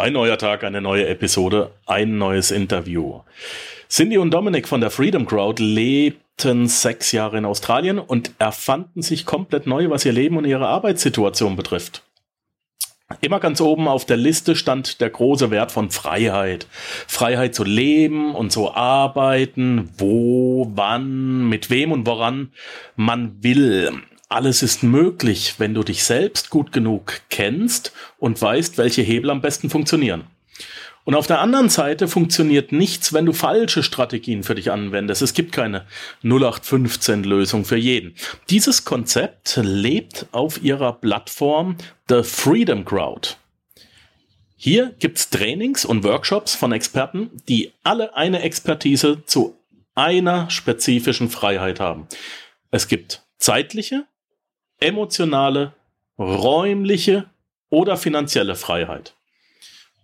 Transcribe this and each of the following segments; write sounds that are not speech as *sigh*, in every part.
Ein neuer Tag, eine neue Episode, ein neues Interview. Cindy und Dominic von der Freedom Crowd lebten sechs Jahre in Australien und erfanden sich komplett neu, was ihr Leben und ihre Arbeitssituation betrifft. Immer ganz oben auf der Liste stand der große Wert von Freiheit. Freiheit zu leben und zu arbeiten, wo, wann, mit wem und woran man will alles ist möglich, wenn du dich selbst gut genug kennst und weißt, welche Hebel am besten funktionieren. Und auf der anderen Seite funktioniert nichts, wenn du falsche Strategien für dich anwendest. Es gibt keine 0815-Lösung für jeden. Dieses Konzept lebt auf ihrer Plattform The Freedom Crowd. Hier gibt's Trainings und Workshops von Experten, die alle eine Expertise zu einer spezifischen Freiheit haben. Es gibt zeitliche, emotionale, räumliche oder finanzielle Freiheit.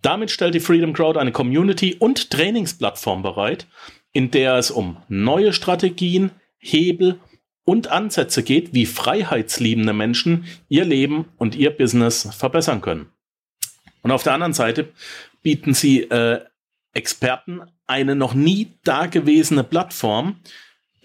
Damit stellt die Freedom Crowd eine Community und Trainingsplattform bereit, in der es um neue Strategien, Hebel und Ansätze geht, wie freiheitsliebende Menschen ihr Leben und ihr Business verbessern können. Und auf der anderen Seite bieten sie äh, Experten eine noch nie dagewesene Plattform,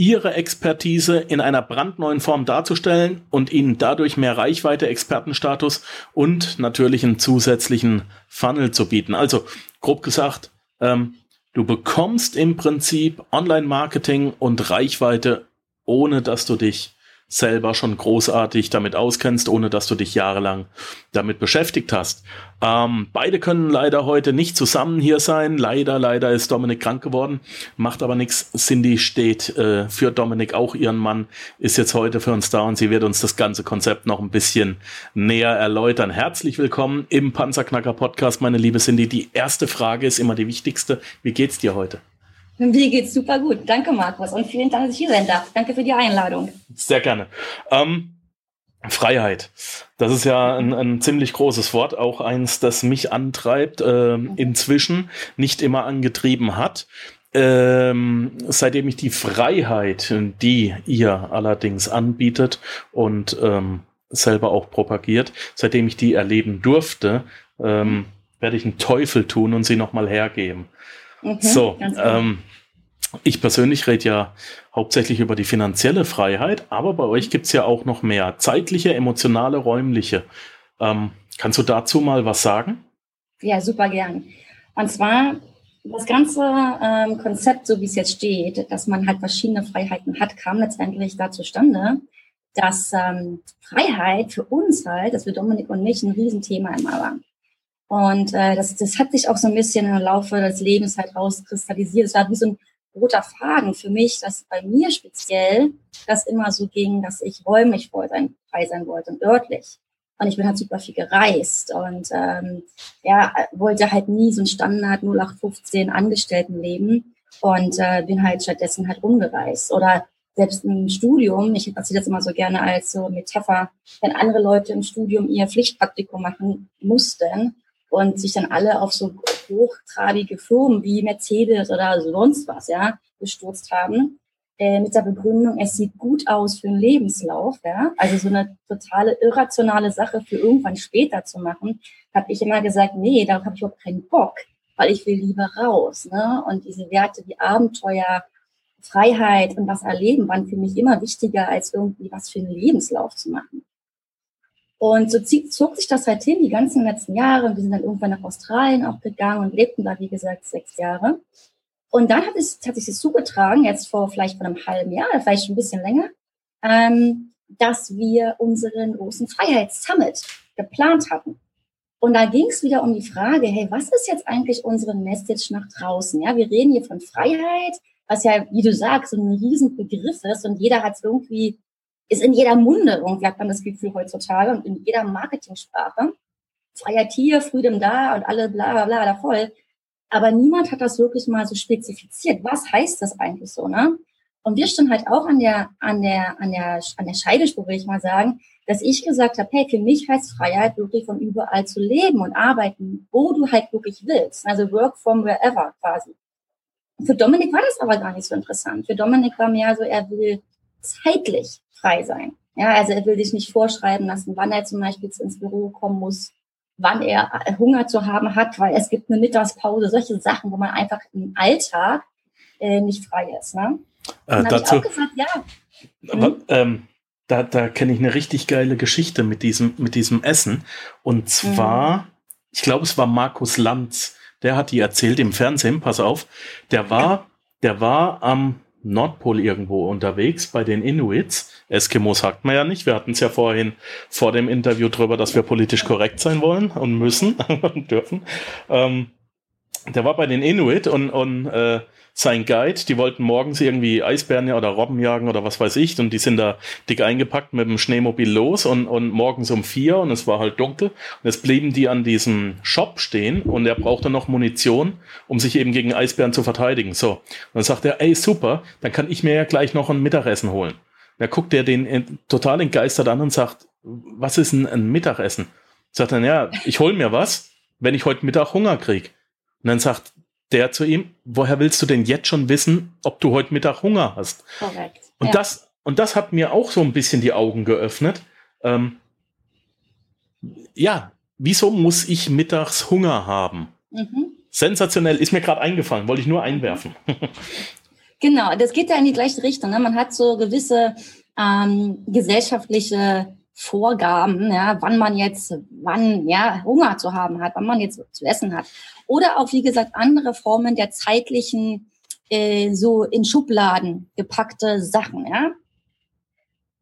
ihre Expertise in einer brandneuen Form darzustellen und ihnen dadurch mehr Reichweite, Expertenstatus und natürlich einen zusätzlichen Funnel zu bieten. Also grob gesagt, ähm, du bekommst im Prinzip Online-Marketing und Reichweite, ohne dass du dich selber schon großartig damit auskennst, ohne dass du dich jahrelang damit beschäftigt hast. Ähm, beide können leider heute nicht zusammen hier sein. Leider, leider ist Dominik krank geworden, macht aber nichts. Cindy steht äh, für Dominik, auch ihren Mann, ist jetzt heute für uns da und sie wird uns das ganze Konzept noch ein bisschen näher erläutern. Herzlich willkommen im Panzerknacker Podcast, meine liebe Cindy. Die erste Frage ist immer die wichtigste. Wie geht's dir heute? Mir geht's super gut. Danke, Markus. Und vielen Dank, dass ich hier sein darf. Danke für die Einladung. Sehr gerne. Ähm, Freiheit. Das ist ja ein, ein, ziemlich großes Wort, auch eins, das mich antreibt, äh, inzwischen nicht immer angetrieben hat. Ähm, seitdem ich die Freiheit, die ihr allerdings anbietet und ähm, selber auch propagiert, seitdem ich die erleben durfte, ähm, werde ich einen Teufel tun und sie nochmal hergeben. Mhm, so, ähm, ich persönlich rede ja hauptsächlich über die finanzielle Freiheit, aber bei euch gibt's ja auch noch mehr zeitliche, emotionale, räumliche. Ähm, kannst du dazu mal was sagen? Ja, super gern. Und zwar das ganze ähm, Konzept, so wie es jetzt steht, dass man halt verschiedene Freiheiten hat, kam letztendlich da zustande, dass ähm, Freiheit für uns halt, dass für Dominik und mich ein Riesenthema immer war. Und äh, das, das hat sich auch so ein bisschen im Laufe des Lebens halt rauskristallisiert. Es war wie so ein roter Faden für mich, dass bei mir speziell das immer so ging, dass ich räumlich voll sein, frei sein wollte und örtlich. Und ich bin halt super viel gereist und ähm, ja, wollte halt nie so ein Standard 0815 Angestelltenleben und äh, bin halt stattdessen halt rumgereist. Oder selbst im Studium, ich erzähle das immer so gerne als so Metapher, wenn andere Leute im Studium ihr Pflichtpraktikum machen mussten, und sich dann alle auf so hochtrabige Firmen wie Mercedes oder sonst was, ja, gestürzt haben, äh, mit der Begründung, es sieht gut aus für einen Lebenslauf, ja, also so eine totale irrationale Sache für irgendwann später zu machen, habe ich immer gesagt, nee, darauf habe ich überhaupt keinen Bock, weil ich will lieber raus, ne, und diese Werte wie Abenteuer, Freiheit und was erleben waren für mich immer wichtiger als irgendwie was für einen Lebenslauf zu machen. Und so zog sich das halt hin, die ganzen letzten Jahre. Wir sind dann irgendwann nach Australien auch gegangen und lebten da, wie gesagt, sechs Jahre. Und dann hat, es, hat sich das zugetragen, jetzt vor vielleicht vor einem halben Jahr, vielleicht schon ein bisschen länger, ähm, dass wir unseren großen Freiheitssummit geplant hatten. Und da ging es wieder um die Frage, hey, was ist jetzt eigentlich unsere Message nach draußen? Ja, wir reden hier von Freiheit, was ja, wie du sagst, so ein Riesenbegriff ist und jeder hat es irgendwie ist in jeder Munde irgendwie, hat man das Gefühl heutzutage und in jeder Marketingsprache. Freiheit hier, Freedom da und alle bla bla bla da voll. Aber niemand hat das wirklich mal so spezifiziert. Was heißt das eigentlich so, ne? Und wir stehen halt auch an der, an der, an der, an der Scheidespur, will ich mal sagen, dass ich gesagt habe, hey, für mich heißt Freiheit wirklich von überall zu leben und arbeiten, wo du halt wirklich willst. Also work from wherever quasi. Für Dominik war das aber gar nicht so interessant. Für Dominik war mehr so, er will zeitlich frei sein. Ja, also er will dich nicht vorschreiben lassen, wann er zum Beispiel ins Büro kommen muss, wann er Hunger zu haben hat, weil es gibt eine Mittagspause, solche Sachen, wo man einfach im Alltag äh, nicht frei ist. Ne? Äh, dazu, gesagt, ja. Aber, hm? ähm, da, da kenne ich eine richtig geile Geschichte mit diesem, mit diesem Essen. Und zwar, mhm. ich glaube, es war Markus Lanz, der hat die erzählt im Fernsehen, pass auf, der war, der war am Nordpol irgendwo unterwegs bei den Inuits. Eskimos sagt man ja nicht. Wir hatten es ja vorhin vor dem Interview drüber, dass wir politisch korrekt sein wollen und müssen *laughs* und dürfen. Ähm, der war bei den Inuit und, und äh, sein Guide, die wollten morgens irgendwie Eisbären oder Robben jagen oder was weiß ich und die sind da dick eingepackt mit dem Schneemobil los und, und morgens um vier und es war halt dunkel und jetzt blieben die an diesem Shop stehen und er brauchte noch Munition, um sich eben gegen Eisbären zu verteidigen. So, und dann sagt er, ey super, dann kann ich mir ja gleich noch ein Mittagessen holen. Da guckt er den total entgeistert an und sagt, was ist ein, ein Mittagessen? Sagt dann, ja, ich hol mir was, wenn ich heute Mittag Hunger krieg. Und dann sagt der zu ihm, woher willst du denn jetzt schon wissen, ob du heute Mittag Hunger hast? Korrekt. Und ja. das, und das hat mir auch so ein bisschen die Augen geöffnet. Ähm, ja, wieso muss ich mittags Hunger haben? Mhm. Sensationell, ist mir gerade eingefallen, wollte ich nur einwerfen. genau, das geht ja in die gleiche Richtung. Ne? Man hat so gewisse ähm, gesellschaftliche Vorgaben, ja, wann man jetzt, wann ja Hunger zu haben hat, wann man jetzt zu essen hat. Oder auch, wie gesagt, andere Formen der zeitlichen, äh, so in Schubladen gepackte Sachen, ja.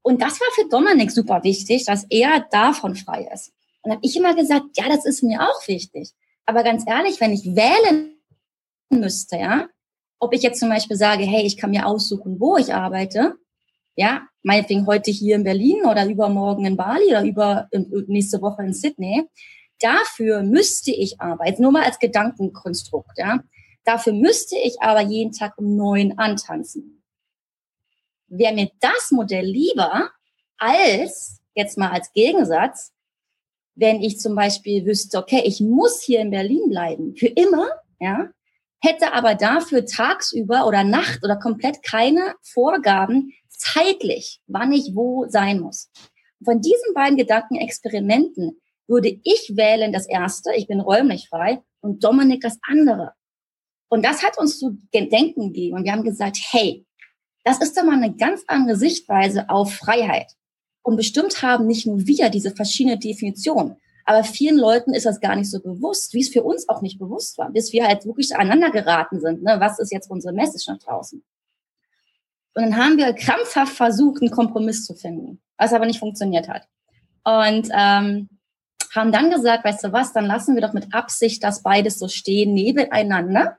Und das war für Dominik super wichtig, dass er davon frei ist. Und habe ich immer gesagt, ja, das ist mir auch wichtig. Aber ganz ehrlich, wenn ich wählen müsste, ja, ob ich jetzt zum Beispiel sage, hey, ich kann mir aussuchen, wo ich arbeite, ja, meinetwegen heute hier in Berlin oder übermorgen in Bali oder über nächste Woche in Sydney. Dafür müsste ich arbeiten, nur mal als Gedankenkonstrukt, ja. Dafür müsste ich aber jeden Tag um neun antanzen. Wäre mir das Modell lieber als, jetzt mal als Gegensatz, wenn ich zum Beispiel wüsste, okay, ich muss hier in Berlin bleiben, für immer, ja, hätte aber dafür tagsüber oder Nacht oder komplett keine Vorgaben, zeitlich, wann ich wo sein muss. Von diesen beiden Gedankenexperimenten würde ich wählen das erste, ich bin räumlich frei, und Dominik das andere. Und das hat uns zu denken gegeben. Und wir haben gesagt, hey, das ist doch mal eine ganz andere Sichtweise auf Freiheit. Und bestimmt haben nicht nur wir diese verschiedene Definition, aber vielen Leuten ist das gar nicht so bewusst, wie es für uns auch nicht bewusst war, bis wir halt wirklich aneinander geraten sind. Ne? Was ist jetzt unsere Message nach draußen? Und dann haben wir krampfhaft versucht, einen Kompromiss zu finden, was aber nicht funktioniert hat. Und ähm, haben dann gesagt, weißt du was, dann lassen wir doch mit Absicht das beides so stehen nebeneinander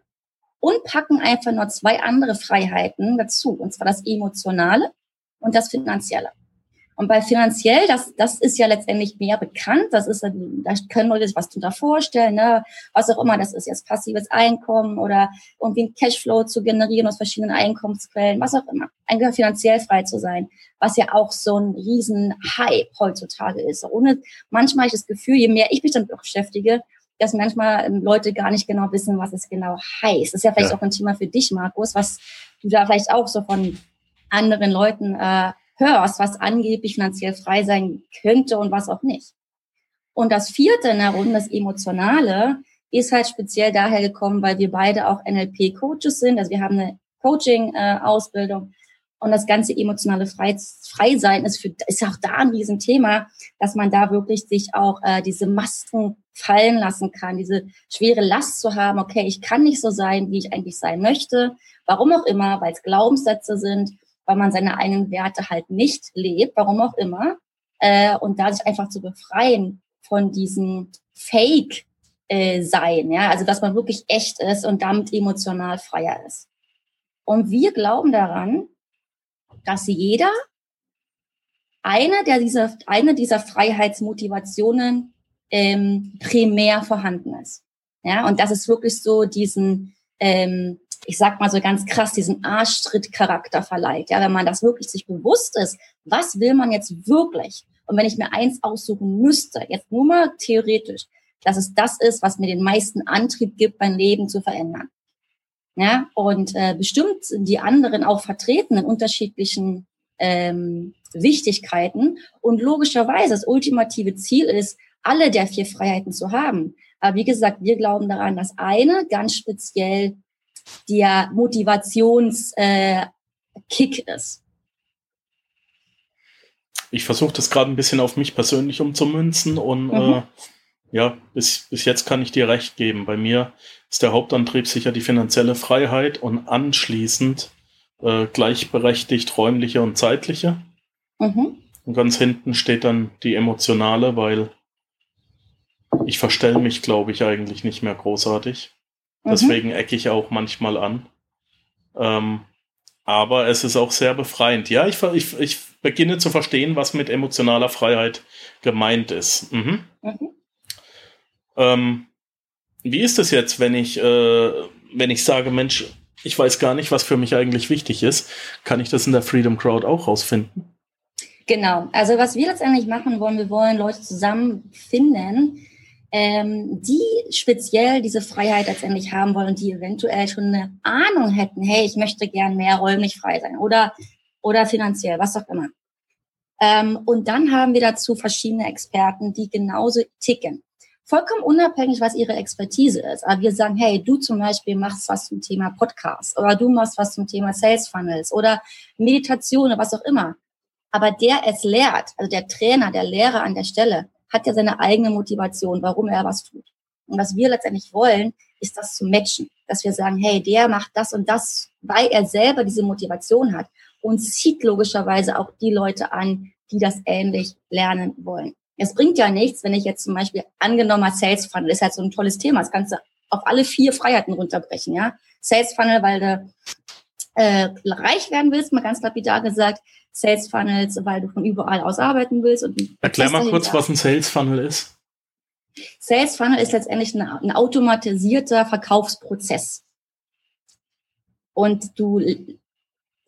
und packen einfach nur zwei andere Freiheiten dazu, und zwar das Emotionale und das Finanzielle. Und bei finanziell, das, das ist ja letztendlich mehr bekannt. Das ist, da können Leute sich was drunter vorstellen, ne? was auch immer. Das ist jetzt passives Einkommen oder irgendwie ein Cashflow zu generieren aus verschiedenen Einkommensquellen, was auch immer. Eigentlich finanziell frei zu sein, was ja auch so ein riesen Hype heutzutage ist. Ohne manchmal ich das Gefühl, je mehr ich mich damit beschäftige, dass manchmal Leute gar nicht genau wissen, was es genau heißt. Das ist ja vielleicht ja. auch ein Thema für dich, Markus, was du da vielleicht auch so von anderen Leuten äh, hörst, was angeblich finanziell frei sein könnte und was auch nicht. Und das vierte in der Runde, das Emotionale, ist halt speziell daher gekommen, weil wir beide auch NLP-Coaches sind. Also wir haben eine Coaching-Ausbildung. und das ganze emotionale Freisein ist, für, ist auch da ein Riesenthema, dass man da wirklich sich auch äh, diese Masken fallen lassen kann, diese schwere Last zu haben, okay, ich kann nicht so sein, wie ich eigentlich sein möchte, warum auch immer, weil es Glaubenssätze sind, weil man seine eigenen Werte halt nicht lebt, warum auch immer, äh, und da sich einfach zu befreien von diesem Fake äh, sein, ja, also dass man wirklich echt ist und damit emotional freier ist. Und wir glauben daran, dass jeder eine der dieser eine dieser Freiheitsmotivationen ähm, primär vorhanden ist. Ja, und das ist wirklich so diesen ähm, ich sag mal so ganz krass, diesen Arschtritt-Charakter verleiht. Ja, wenn man das wirklich sich bewusst ist, was will man jetzt wirklich? Und wenn ich mir eins aussuchen müsste, jetzt nur mal theoretisch, dass es das ist, was mir den meisten Antrieb gibt, mein Leben zu verändern. Ja, und äh, bestimmt sind die anderen auch vertreten in unterschiedlichen ähm, Wichtigkeiten. Und logischerweise das ultimative Ziel ist, alle der vier Freiheiten zu haben. Aber wie gesagt, wir glauben daran, dass eine ganz speziell der Motivationskick äh, ist. Ich versuche das gerade ein bisschen auf mich persönlich umzumünzen und mhm. äh, ja, bis, bis jetzt kann ich dir recht geben. Bei mir ist der Hauptantrieb sicher die finanzielle Freiheit und anschließend äh, gleichberechtigt räumliche und zeitliche. Mhm. Und ganz hinten steht dann die emotionale, weil ich verstelle mich, glaube ich, eigentlich nicht mehr großartig. Mhm. Deswegen ecke ich auch manchmal an. Ähm, aber es ist auch sehr befreiend. Ja, ich, ich, ich beginne zu verstehen, was mit emotionaler Freiheit gemeint ist. Mhm. Mhm. Ähm, wie ist es jetzt, wenn ich, äh, wenn ich sage, Mensch, ich weiß gar nicht, was für mich eigentlich wichtig ist? Kann ich das in der Freedom Crowd auch rausfinden? Genau. Also was wir letztendlich machen wollen, wir wollen Leute zusammenfinden, ähm, die speziell diese Freiheit letztendlich haben wollen, die eventuell schon eine Ahnung hätten, hey, ich möchte gern mehr räumlich frei sein oder, oder finanziell, was auch immer. Ähm, und dann haben wir dazu verschiedene Experten, die genauso ticken. Vollkommen unabhängig, was ihre Expertise ist. Aber wir sagen, hey, du zum Beispiel machst was zum Thema Podcast oder du machst was zum Thema Sales Funnels oder Meditation oder was auch immer. Aber der es lehrt, also der Trainer, der Lehrer an der Stelle, hat ja seine eigene Motivation, warum er was tut. Und was wir letztendlich wollen, ist das zu matchen. Dass wir sagen, hey, der macht das und das, weil er selber diese Motivation hat und zieht logischerweise auch die Leute an, die das ähnlich lernen wollen. Es bringt ja nichts, wenn ich jetzt zum Beispiel angenommen Sales Funnel ist halt so ein tolles Thema. Das kannst du auf alle vier Freiheiten runterbrechen, ja. Sales Funnel, weil du äh, reich werden willst, mal ganz lapidar gesagt. Sales Funnels, weil du von überall aus arbeiten willst. Und Erklär mal kurz, was ein Sales Funnel ist. Sales Funnel ist letztendlich ein, ein automatisierter Verkaufsprozess. Und du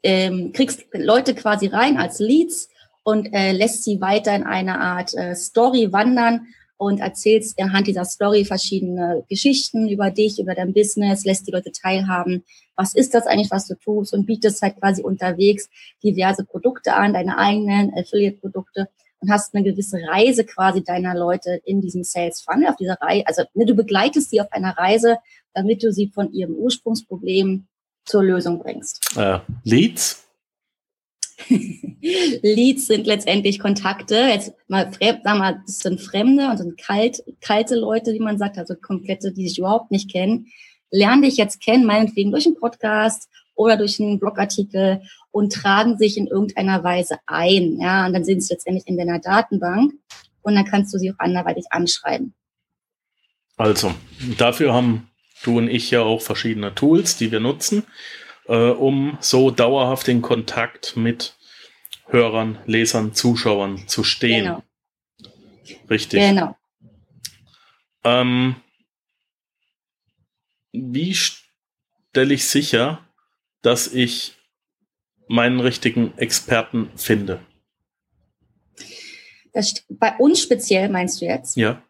ähm, kriegst Leute quasi rein als Leads und äh, lässt sie weiter in eine Art äh, Story wandern und erzählst anhand dieser Story verschiedene Geschichten über dich, über dein Business, lässt die Leute teilhaben. Was ist das eigentlich, was du tust und bietest halt quasi unterwegs diverse Produkte an, deine eigenen Affiliate-Produkte und hast eine gewisse Reise quasi deiner Leute in diesem Sales Funnel, auf dieser Reise. Also ne, du begleitest sie auf einer Reise, damit du sie von ihrem Ursprungsproblem zur Lösung bringst. Äh, Leads *laughs* Leads sind letztendlich Kontakte. Jetzt mal, sag mal, das sind Fremde und sind kalt, kalte Leute, wie man sagt, also komplette, die sich überhaupt nicht kennen. Lernen dich jetzt kennen, meinetwegen durch einen Podcast oder durch einen Blogartikel und tragen sich in irgendeiner Weise ein. Ja, und dann sind sie letztendlich in deiner Datenbank und dann kannst du sie auch anderweitig anschreiben. Also, dafür haben du und ich ja auch verschiedene Tools, die wir nutzen äh, um so dauerhaft in Kontakt mit Hörern, Lesern, Zuschauern zu stehen. Genau. Richtig. Genau. Ähm, wie stelle ich sicher, dass ich meinen richtigen Experten finde? Das, bei uns speziell meinst du jetzt? Ja.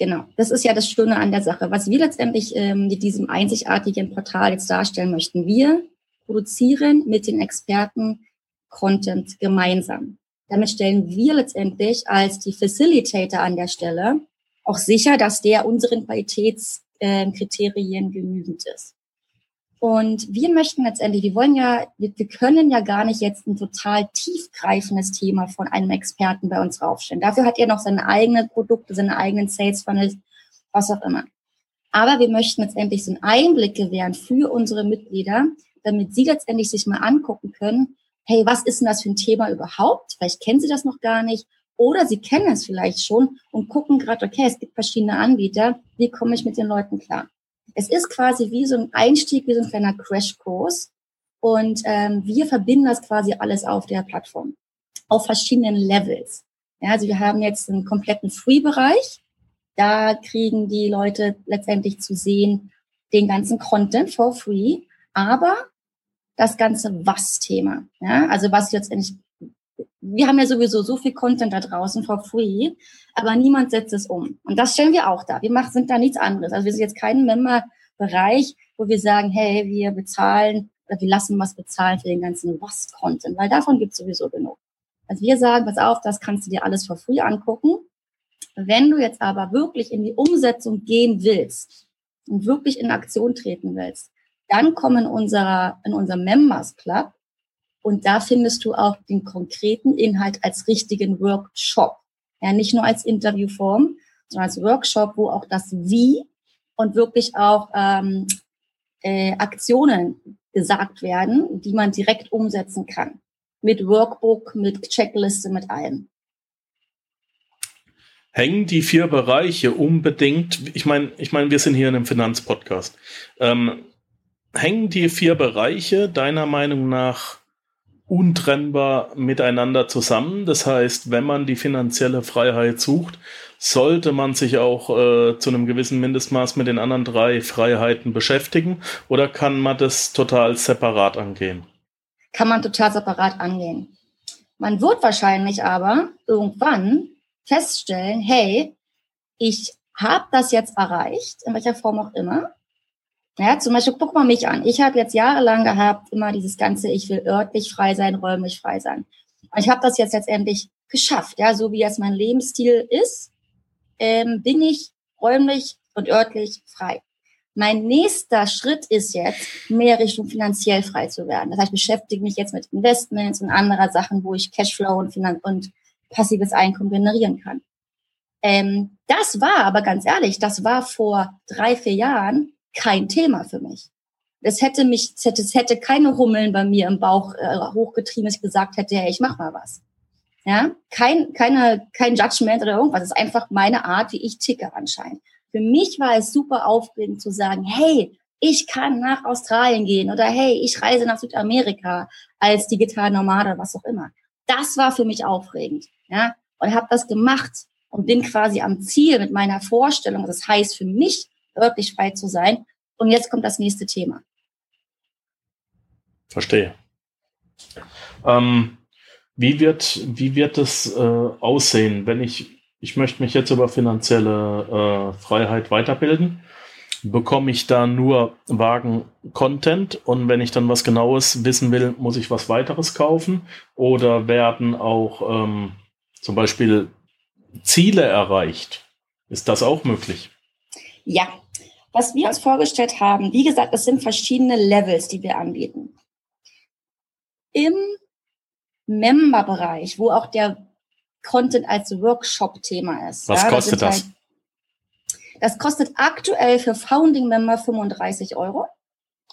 Genau, das ist ja das Schöne an der Sache. Was wir letztendlich ähm, mit diesem einzigartigen Portal jetzt darstellen möchten, wir produzieren mit den Experten Content gemeinsam. Damit stellen wir letztendlich als die Facilitator an der Stelle auch sicher, dass der unseren Qualitätskriterien äh, genügend ist. Und wir möchten letztendlich, wir wollen ja, wir, wir können ja gar nicht jetzt ein total tiefgreifendes Thema von einem Experten bei uns raufstellen. Dafür hat er noch seine eigenen Produkte, seine eigenen Sales Funnels, was auch immer. Aber wir möchten letztendlich so einen Einblick gewähren für unsere Mitglieder, damit sie letztendlich sich mal angucken können, hey, was ist denn das für ein Thema überhaupt? Vielleicht kennen sie das noch gar nicht. Oder sie kennen es vielleicht schon und gucken gerade, okay, es gibt verschiedene Anbieter, wie komme ich mit den Leuten klar? Es ist quasi wie so ein Einstieg, wie so ein kleiner Crashkurs. Und ähm, wir verbinden das quasi alles auf der Plattform, auf verschiedenen Levels. Ja, also wir haben jetzt einen kompletten Free-Bereich. Da kriegen die Leute letztendlich zu sehen den ganzen Content for free, aber das ganze Was-Thema. Ja, also was letztendlich wir haben ja sowieso so viel Content da draußen for free, aber niemand setzt es um. Und das stellen wir auch da. Wir machen, sind da nichts anderes. Also wir sind jetzt kein Member-Bereich, wo wir sagen, hey, wir bezahlen oder wir lassen was bezahlen für den ganzen Was-Content, weil davon gibt es sowieso genug. Also wir sagen, pass auf, das kannst du dir alles vor früh angucken. Wenn du jetzt aber wirklich in die Umsetzung gehen willst und wirklich in Aktion treten willst, dann komm in, unserer, in unserem Members Club und da findest du auch den konkreten Inhalt als richtigen Workshop. Ja, nicht nur als Interviewform, sondern als Workshop, wo auch das Wie und wirklich auch ähm, äh, Aktionen gesagt werden, die man direkt umsetzen kann. Mit Workbook, mit Checkliste, mit allem. Hängen die vier Bereiche unbedingt, ich meine, ich meine, wir sind hier in einem Finanzpodcast. Ähm, hängen die vier Bereiche deiner Meinung nach untrennbar miteinander zusammen? Das heißt, wenn man die finanzielle Freiheit sucht, sollte man sich auch äh, zu einem gewissen Mindestmaß mit den anderen drei Freiheiten beschäftigen oder kann man das total separat angehen? Kann man total separat angehen. Man wird wahrscheinlich aber irgendwann feststellen, hey, ich habe das jetzt erreicht, in welcher Form auch immer. Ja, zum Beispiel, guck mal mich an. Ich habe jetzt jahrelang gehabt, immer dieses ganze, ich will örtlich frei sein, räumlich frei sein. Und ich habe das jetzt letztendlich geschafft, ja, so wie jetzt mein Lebensstil ist ähm, bin ich räumlich und örtlich frei. Mein nächster Schritt ist jetzt, mehr Richtung finanziell frei zu werden. Das heißt, ich beschäftige mich jetzt mit Investments und anderer Sachen, wo ich Cashflow und, Finan und passives Einkommen generieren kann. Ähm, das war aber ganz ehrlich, das war vor drei, vier Jahren kein Thema für mich. Es hätte mich, es hätte, hätte keine Hummeln bei mir im Bauch äh, hochgetrieben, dass ich gesagt hätte, hey, ich mach mal was. Ja, kein, keine, kein Judgment oder irgendwas. Es ist einfach meine Art, wie ich ticke anscheinend. Für mich war es super aufregend zu sagen, hey, ich kann nach Australien gehen oder hey, ich reise nach Südamerika als digital Nomade was auch immer. Das war für mich aufregend. Ja, und habe das gemacht und bin quasi am Ziel mit meiner Vorstellung. Das heißt für mich wirklich frei zu sein. Und jetzt kommt das nächste Thema. Verstehe. Ähm, wie wird, wie wird es äh, aussehen, wenn ich, ich möchte mich jetzt über finanzielle äh, Freiheit weiterbilden? Bekomme ich da nur vagen Content und wenn ich dann was Genaues wissen will, muss ich was weiteres kaufen? Oder werden auch ähm, zum Beispiel Ziele erreicht? Ist das auch möglich? Ja, was wir uns vorgestellt haben, wie gesagt, es sind verschiedene Levels, die wir anbieten. Im Member-Bereich, wo auch der Content als Workshop-Thema ist. Was ja, kostet das? Halt, das kostet aktuell für Founding-Member 35 Euro.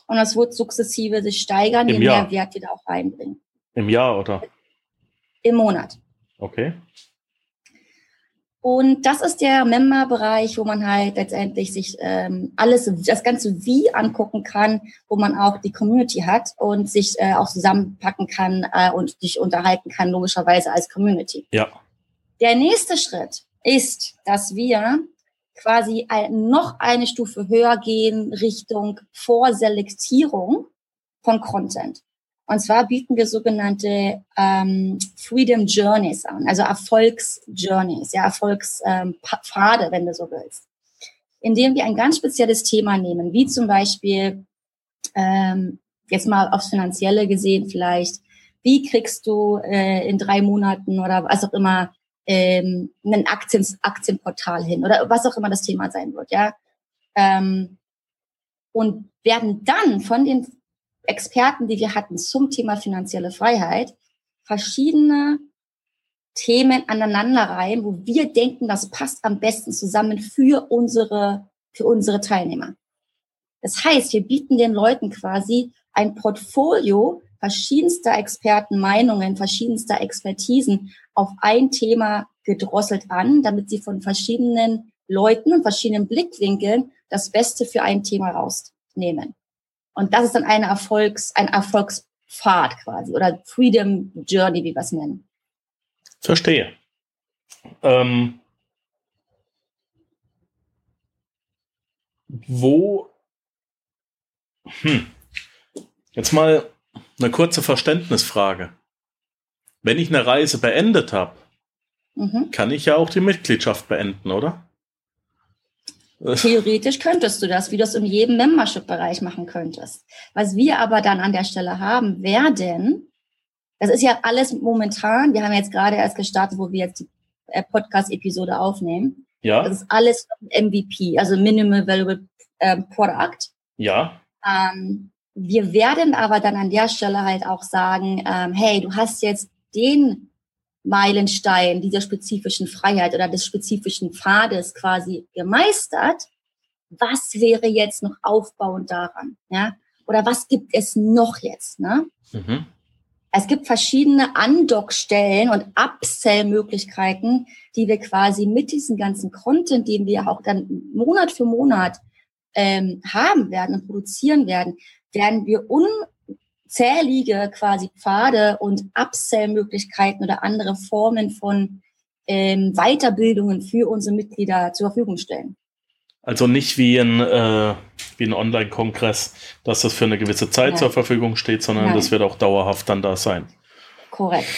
Und das wird sukzessive sich steigern, je mehr Wert wir da auch reinbringen. Im Jahr oder? Im Monat. Okay. Und das ist der Member-Bereich, wo man halt letztendlich sich ähm, alles, das ganze Wie angucken kann, wo man auch die Community hat und sich äh, auch zusammenpacken kann äh, und sich unterhalten kann, logischerweise als Community. Ja. Der nächste Schritt ist, dass wir quasi ein, noch eine Stufe höher gehen Richtung Vorselektierung von Content. Und zwar bieten wir sogenannte ähm, Freedom Journeys an, also Erfolgsjourneys, ja, Erfolgspfade, ähm, wenn du so willst. Indem wir ein ganz spezielles Thema nehmen, wie zum Beispiel, ähm, jetzt mal aufs Finanzielle gesehen vielleicht, wie kriegst du äh, in drei Monaten oder was auch immer ähm, ein Aktien, Aktienportal hin oder was auch immer das Thema sein wird, ja. Ähm, und werden dann von den Experten, die wir hatten zum Thema finanzielle Freiheit, verschiedene Themen aneinanderreihen, wo wir denken, das passt am besten zusammen für unsere, für unsere Teilnehmer. Das heißt, wir bieten den Leuten quasi ein Portfolio verschiedenster Expertenmeinungen, verschiedenster Expertisen auf ein Thema gedrosselt an, damit sie von verschiedenen Leuten und verschiedenen Blickwinkeln das Beste für ein Thema rausnehmen. Und das ist dann eine Erfolgs, ein Erfolgspfad quasi oder Freedom Journey, wie wir es nennen. Verstehe. Ähm, wo, hm, jetzt mal eine kurze Verständnisfrage. Wenn ich eine Reise beendet habe, mhm. kann ich ja auch die Mitgliedschaft beenden, oder? Theoretisch könntest du das, wie du es in jedem Membership-Bereich machen könntest. Was wir aber dann an der Stelle haben werden, Das ist ja alles momentan. Wir haben jetzt gerade erst gestartet, wo wir jetzt die äh, Podcast-Episode aufnehmen. Ja. Das ist alles MVP, also Minimal Valuable äh, Product. Ja. Ähm, wir werden aber dann an der Stelle halt auch sagen, ähm, hey, du hast jetzt den Meilenstein dieser spezifischen Freiheit oder des spezifischen Pfades quasi gemeistert. Was wäre jetzt noch aufbauend daran? Ja? Oder was gibt es noch jetzt? Ne? Mhm. Es gibt verschiedene Andockstellen und Upsell-Möglichkeiten, die wir quasi mit diesem ganzen Content, den wir auch dann Monat für Monat ähm, haben werden und produzieren werden, werden wir unzählige quasi Pfade und Upsell-Möglichkeiten oder andere Formen von ähm, Weiterbildungen für unsere Mitglieder zur Verfügung stellen. Also nicht wie ein, äh, wie ein Online-Kongress, dass das für eine gewisse Zeit Nein. zur Verfügung steht, sondern Nein. das wird auch dauerhaft dann da sein. Korrekt.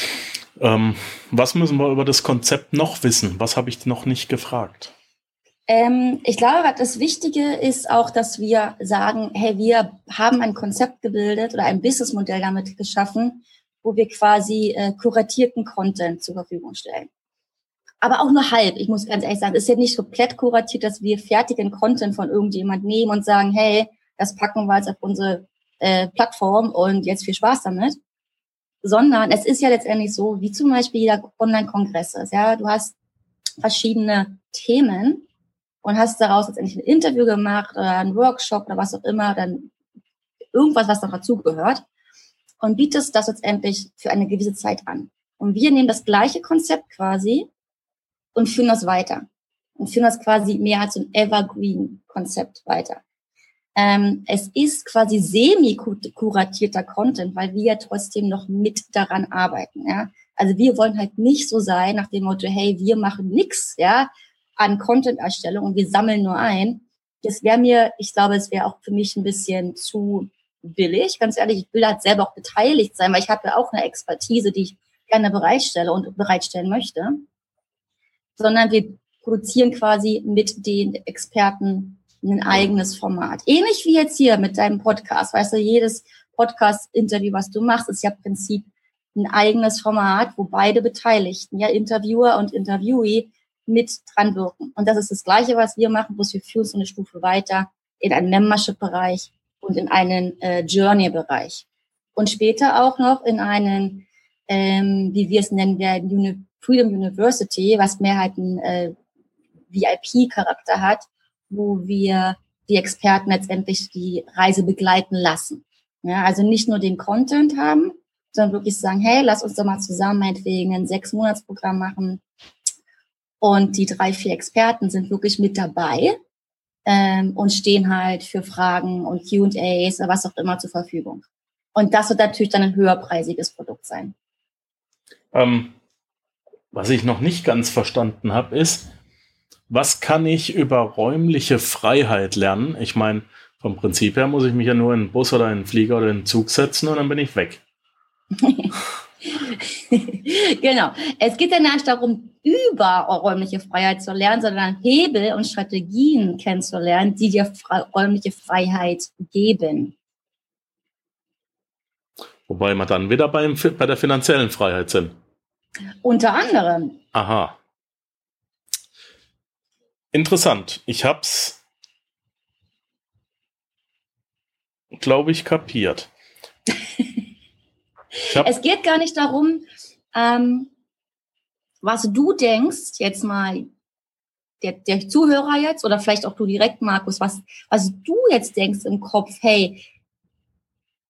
Ähm, was müssen wir über das Konzept noch wissen? Was habe ich noch nicht gefragt? Ähm, ich glaube, das Wichtige ist auch, dass wir sagen, hey, wir haben ein Konzept gebildet oder ein Businessmodell damit geschaffen, wo wir quasi äh, kuratierten Content zur Verfügung stellen aber auch nur halb. Ich muss ganz ehrlich sagen, es ist ja nicht komplett kuratiert, dass wir fertigen Content von irgendjemand nehmen und sagen, hey, das packen wir jetzt auf unsere äh, Plattform und jetzt viel Spaß damit. Sondern es ist ja letztendlich so, wie zum Beispiel jeder Online-Kongress ist. Ja, du hast verschiedene Themen und hast daraus letztendlich ein Interview gemacht oder einen Workshop oder was auch immer, dann irgendwas, was noch dazugehört und bietest das letztendlich für eine gewisse Zeit an. Und wir nehmen das gleiche Konzept quasi und führen das weiter. Und führen das quasi mehr als ein Evergreen-Konzept weiter. Ähm, es ist quasi semi-kuratierter Content, weil wir ja trotzdem noch mit daran arbeiten. Ja? Also wir wollen halt nicht so sein nach dem Motto, hey, wir machen nix ja, an Content-Erstellung und wir sammeln nur ein. Das wäre mir, ich glaube, es wäre auch für mich ein bisschen zu billig. Ganz ehrlich, ich will halt selber auch beteiligt sein, weil ich habe ja auch eine Expertise, die ich gerne bereitstelle und bereitstellen möchte sondern wir produzieren quasi mit den Experten ein eigenes Format. Ähnlich wie jetzt hier mit deinem Podcast. Weißt du, jedes Podcast-Interview, was du machst, ist ja im Prinzip ein eigenes Format, wo beide Beteiligten, ja, Interviewer und Interviewee, mit dran wirken. Und das ist das Gleiche, was wir machen, bloß wir führen so eine Stufe weiter in einen Membership-Bereich und in einen äh, Journey-Bereich. Und später auch noch in einen, ähm, wie wir es nennen werden, Freedom University, was mehr halt einen äh, VIP-Charakter hat, wo wir die Experten letztendlich die Reise begleiten lassen. Ja, also nicht nur den Content haben, sondern wirklich sagen, hey, lass uns doch mal zusammen meinetwegen ein Sechs-Monats-Programm machen. Und die drei, vier Experten sind wirklich mit dabei ähm, und stehen halt für Fragen und Q&As oder was auch immer zur Verfügung. Und das wird natürlich dann ein höherpreisiges Produkt sein. Ähm, was ich noch nicht ganz verstanden habe, ist, was kann ich über räumliche Freiheit lernen? Ich meine, vom Prinzip her muss ich mich ja nur in einen Bus oder in einen Flieger oder in einen Zug setzen und dann bin ich weg. *laughs* *laughs* genau. Es geht ja nicht darum, über räumliche Freiheit zu lernen, sondern Hebel und Strategien kennenzulernen, die dir räumliche Freiheit geben. Wobei wir dann wieder beim, bei der finanziellen Freiheit sind. Unter anderem. Aha. Interessant. Ich hab's, glaube ich, kapiert. *laughs* es geht gar nicht darum, ähm, was du denkst, jetzt mal der, der Zuhörer jetzt oder vielleicht auch du direkt, Markus, was, was du jetzt denkst im Kopf, hey,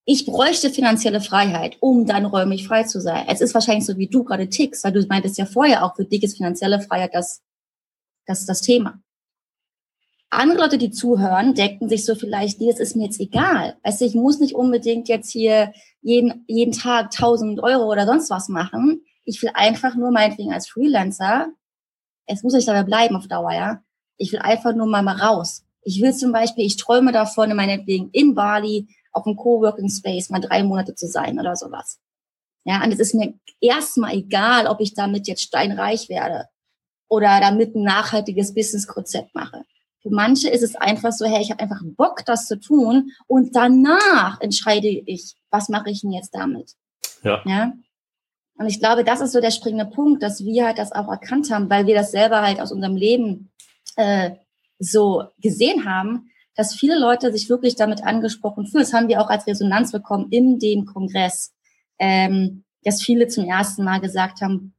ich bräuchte finanzielle Freiheit, um dann räumlich frei zu sein. Es ist wahrscheinlich so, wie du gerade tickst, weil du meintest ja vorher auch, für dich ist finanzielle Freiheit das, das, das Thema. Andere Leute, die zuhören, denken sich so vielleicht, nee, das ist mir jetzt egal. Weißt du, ich muss nicht unbedingt jetzt hier jeden, jeden Tag 1000 Euro oder sonst was machen. Ich will einfach nur meinetwegen als Freelancer, es muss nicht dabei bleiben auf Dauer, ja. Ich will einfach nur mal, mal raus. Ich will zum Beispiel, ich träume davon, meinetwegen in Bali auf einem Coworking Space mal drei Monate zu sein oder sowas. Ja, und es ist mir erstmal egal, ob ich damit jetzt steinreich werde oder damit ein nachhaltiges Business-Konzept mache. Für manche ist es einfach so, hey, ich habe einfach Bock, das zu tun und danach entscheide ich, was mache ich denn jetzt damit. Ja. ja? Und ich glaube, das ist so der springende Punkt, dass wir halt das auch erkannt haben, weil wir das selber halt aus unserem Leben äh, so gesehen haben, dass viele Leute sich wirklich damit angesprochen fühlen. Das haben wir auch als Resonanz bekommen in dem Kongress, ähm, dass viele zum ersten Mal gesagt haben,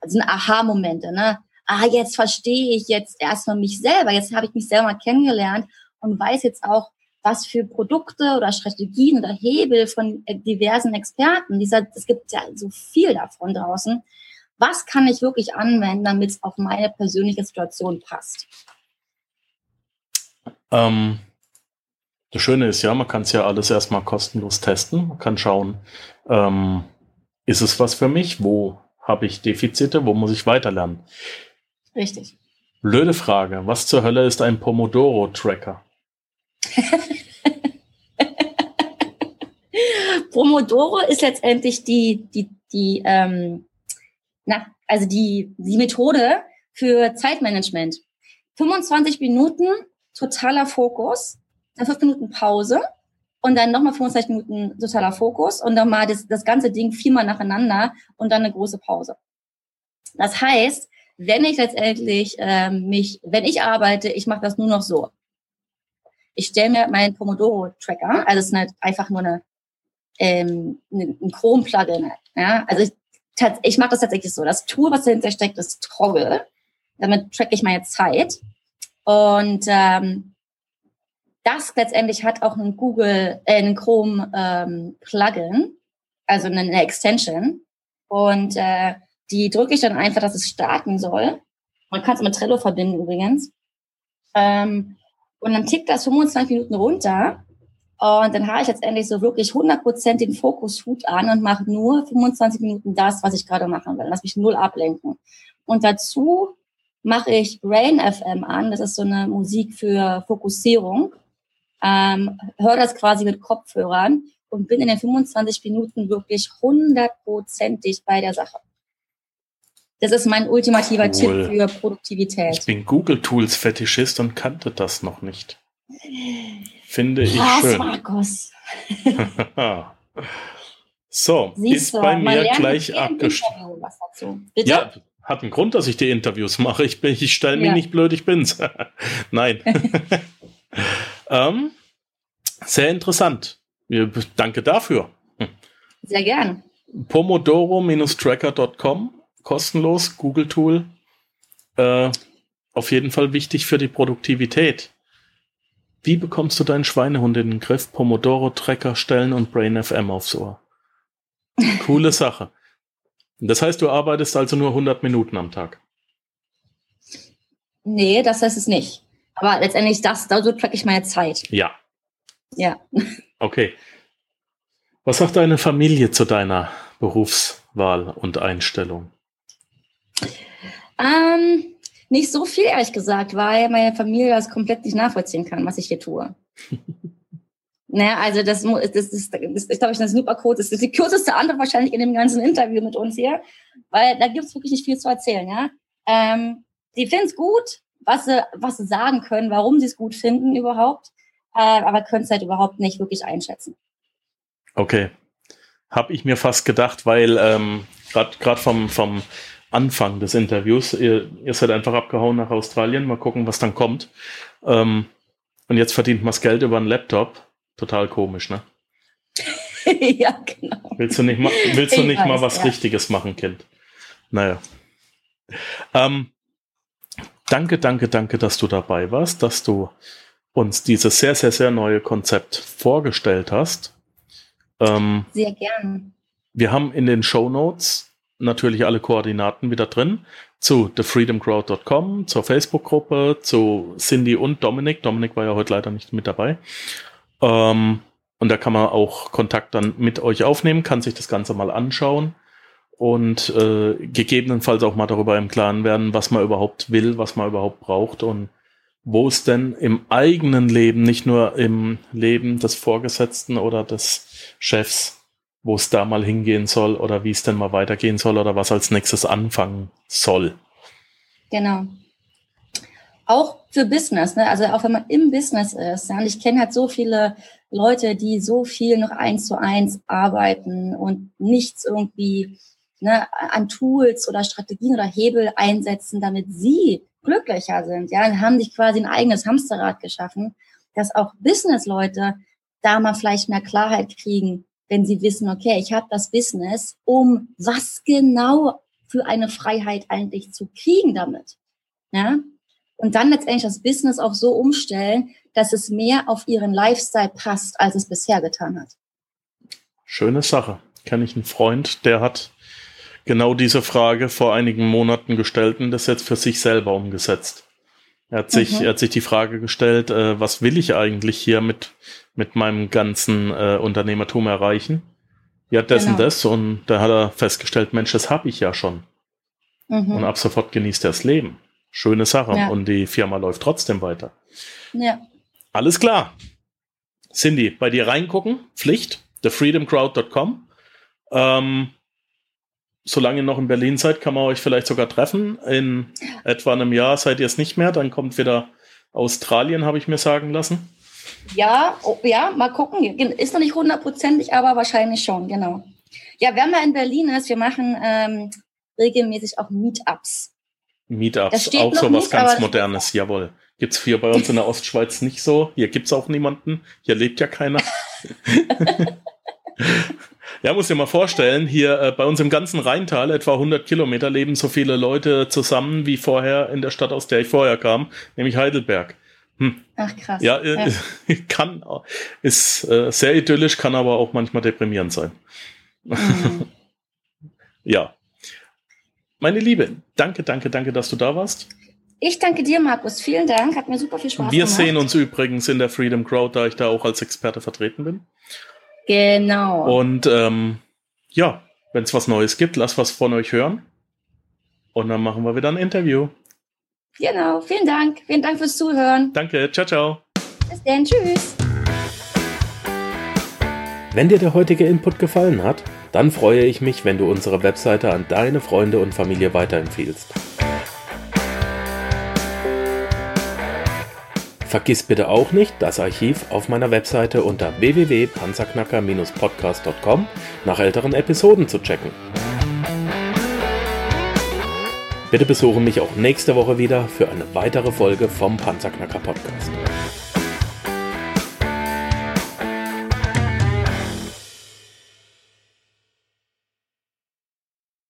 das sind Aha-Momente, ne? Ah, jetzt verstehe ich jetzt erstmal mich selber. Jetzt habe ich mich selber kennengelernt und weiß jetzt auch, was für Produkte oder Strategien oder Hebel von äh, diversen Experten, dieser, es gibt ja so viel davon draußen, was kann ich wirklich anwenden, damit es auf meine persönliche Situation passt? Ähm, das Schöne ist ja, man kann es ja alles erstmal kostenlos testen. Man kann schauen, ähm, ist es was für mich? Wo habe ich Defizite? Wo muss ich weiterlernen? Richtig. Blöde Frage. Was zur Hölle ist ein Pomodoro-Tracker? *laughs* Pomodoro ist letztendlich die, die, die, ähm, na, also die, die Methode für Zeitmanagement. 25 Minuten totaler Fokus, dann 5 Minuten Pause und dann nochmal 25 Minuten totaler Fokus und dann mal das, das ganze Ding viermal nacheinander und dann eine große Pause. Das heißt, wenn ich letztendlich ähm, mich, wenn ich arbeite, ich mache das nur noch so. Ich stelle mir meinen Pomodoro-Tracker, also es ist halt einfach nur eine, ähm, ein Chrome-Plugin. Ja? Also ich, ich mache das tatsächlich so. Das Tool, was dahinter steckt, ist Toggle. Damit tracke ich meine Zeit. Und ähm, das letztendlich hat auch einen Google, äh, einen Chrome ähm, Plugin, also eine, eine Extension. Und äh, die drücke ich dann einfach, dass es starten soll. Man kann es mit Trello verbinden übrigens. Ähm, und dann tickt das 25 Minuten runter. Und dann habe ich letztendlich so wirklich 100% den Fokushut an und mache nur 25 Minuten das, was ich gerade machen will. Lass mich null ablenken. Und dazu mache ich Brain FM an. Das ist so eine Musik für Fokussierung. Ähm, höre das quasi mit Kopfhörern und bin in den 25 Minuten wirklich hundertprozentig bei der Sache. Das ist mein ultimativer cool. Tipp für Produktivität. Ich bin Google Tools Fetischist und kannte das noch nicht. Finde ich Was, schön. Markus? *laughs* so, Siehst ist bei mir gleich abgestimmt. Ja, hat einen Grund, dass ich die Interviews mache. Ich, ich stelle mich ja. nicht blöd, ich bin's. *laughs* Nein. *laughs* ähm, sehr interessant. Danke dafür. Sehr gern. Pomodoro-tracker.com kostenlos, Google-Tool. Äh, auf jeden Fall wichtig für die Produktivität. Wie bekommst du deinen Schweinehund in den Griff? Pomodoro-Tracker stellen und Brain FM aufs Ohr. *laughs* Coole Sache. Das heißt, du arbeitest also nur 100 Minuten am Tag? Nee, das heißt es nicht. Aber letztendlich, das, da so track ich meine Zeit. Ja. Ja. Okay. Was sagt deine Familie zu deiner Berufswahl und Einstellung? Ähm, nicht so viel, ehrlich gesagt, weil meine Familie das komplett nicht nachvollziehen kann, was ich hier tue. *laughs* naja, also das, das, ist, das ist, glaube ich, das super kurz. Das ist die kürzeste Antwort wahrscheinlich in dem ganzen Interview mit uns hier, weil da gibt es wirklich nicht viel zu erzählen. Ja, ähm, die finden es gut, was sie, was sie sagen können, warum sie es gut finden überhaupt, äh, aber können es halt überhaupt nicht wirklich einschätzen. Okay, habe ich mir fast gedacht, weil ähm, gerade vom vom Anfang des Interviews. Ihr, ihr seid einfach abgehauen nach Australien, mal gucken, was dann kommt. Ähm, und jetzt verdient man das Geld über einen Laptop. Total komisch, ne? *laughs* ja, genau. Willst du nicht, ma willst du nicht weiß, mal was ja. Richtiges machen, Kind? Naja. Ähm, danke, danke, danke, dass du dabei warst, dass du uns dieses sehr, sehr, sehr neue Konzept vorgestellt hast. Ähm, sehr gern. Wir haben in den Show Notes natürlich alle Koordinaten wieder drin zu thefreedomcrowd.com, zur Facebook-Gruppe, zu Cindy und Dominik. Dominik war ja heute leider nicht mit dabei. Ähm, und da kann man auch Kontakt dann mit euch aufnehmen, kann sich das Ganze mal anschauen und äh, gegebenenfalls auch mal darüber im Klaren werden, was man überhaupt will, was man überhaupt braucht und wo es denn im eigenen Leben, nicht nur im Leben des Vorgesetzten oder des Chefs wo es da mal hingehen soll oder wie es denn mal weitergehen soll oder was als nächstes anfangen soll. Genau. Auch für Business, ne? also auch wenn man im Business ist. Und ich kenne halt so viele Leute, die so viel noch eins zu eins arbeiten und nichts irgendwie ne, an Tools oder Strategien oder Hebel einsetzen, damit sie glücklicher sind. Ja, und haben sich quasi ein eigenes Hamsterrad geschaffen, dass auch Businessleute da mal vielleicht mehr Klarheit kriegen, wenn sie wissen, okay, ich habe das Business, um was genau für eine Freiheit eigentlich zu kriegen damit. Ja? Und dann letztendlich das Business auch so umstellen, dass es mehr auf ihren Lifestyle passt, als es bisher getan hat. Schöne Sache. Kenne ich einen Freund, der hat genau diese Frage vor einigen Monaten gestellt und das jetzt für sich selber umgesetzt. Er hat sich, mhm. er hat sich die Frage gestellt, äh, was will ich eigentlich hier mit, mit meinem ganzen äh, Unternehmertum erreichen? Ja, das genau. und das. Und da hat er festgestellt, Mensch, das habe ich ja schon. Mhm. Und ab sofort genießt er das Leben. Schöne Sache. Ja. Und die Firma läuft trotzdem weiter. Ja. Alles klar. Cindy, bei dir reingucken, Pflicht, thefreedomcrowd.com. Ähm, solange ihr noch in Berlin seid, kann man euch vielleicht sogar treffen. In etwa einem Jahr seid ihr es nicht mehr. Dann kommt wieder Australien, habe ich mir sagen lassen. Ja, oh, ja, mal gucken. Ist noch nicht hundertprozentig, aber wahrscheinlich schon, genau. Ja, wenn man in Berlin ist, wir machen ähm, regelmäßig auch Meetups. Meetups, auch so was ganz Modernes, jawohl. Gibt es hier bei uns in der *laughs* Ostschweiz nicht so. Hier gibt es auch niemanden. Hier lebt ja keiner. *laughs* *laughs* Ja, muss dir mal vorstellen, hier äh, bei uns im ganzen Rheintal, etwa 100 Kilometer, leben so viele Leute zusammen wie vorher in der Stadt, aus der ich vorher kam, nämlich Heidelberg. Hm. Ach krass. Ja, äh, ja. *laughs* kann, ist äh, sehr idyllisch, kann aber auch manchmal deprimierend sein. Mhm. *laughs* ja. Meine Liebe, danke, danke, danke, dass du da warst. Ich danke dir, Markus. Vielen Dank. Hat mir super viel Spaß Wir gemacht. Wir sehen uns übrigens in der Freedom Crowd, da ich da auch als Experte vertreten bin. Genau. Und ähm, ja, wenn es was Neues gibt, lasst was von euch hören. Und dann machen wir wieder ein Interview. Genau, vielen Dank. Vielen Dank fürs Zuhören. Danke, ciao, ciao. Bis dann, tschüss. Wenn dir der heutige Input gefallen hat, dann freue ich mich, wenn du unsere Webseite an deine Freunde und Familie weiterempfiehlst. Vergiss bitte auch nicht, das Archiv auf meiner Webseite unter www.panzerknacker-podcast.com nach älteren Episoden zu checken. Bitte besuche mich auch nächste Woche wieder für eine weitere Folge vom Panzerknacker Podcast.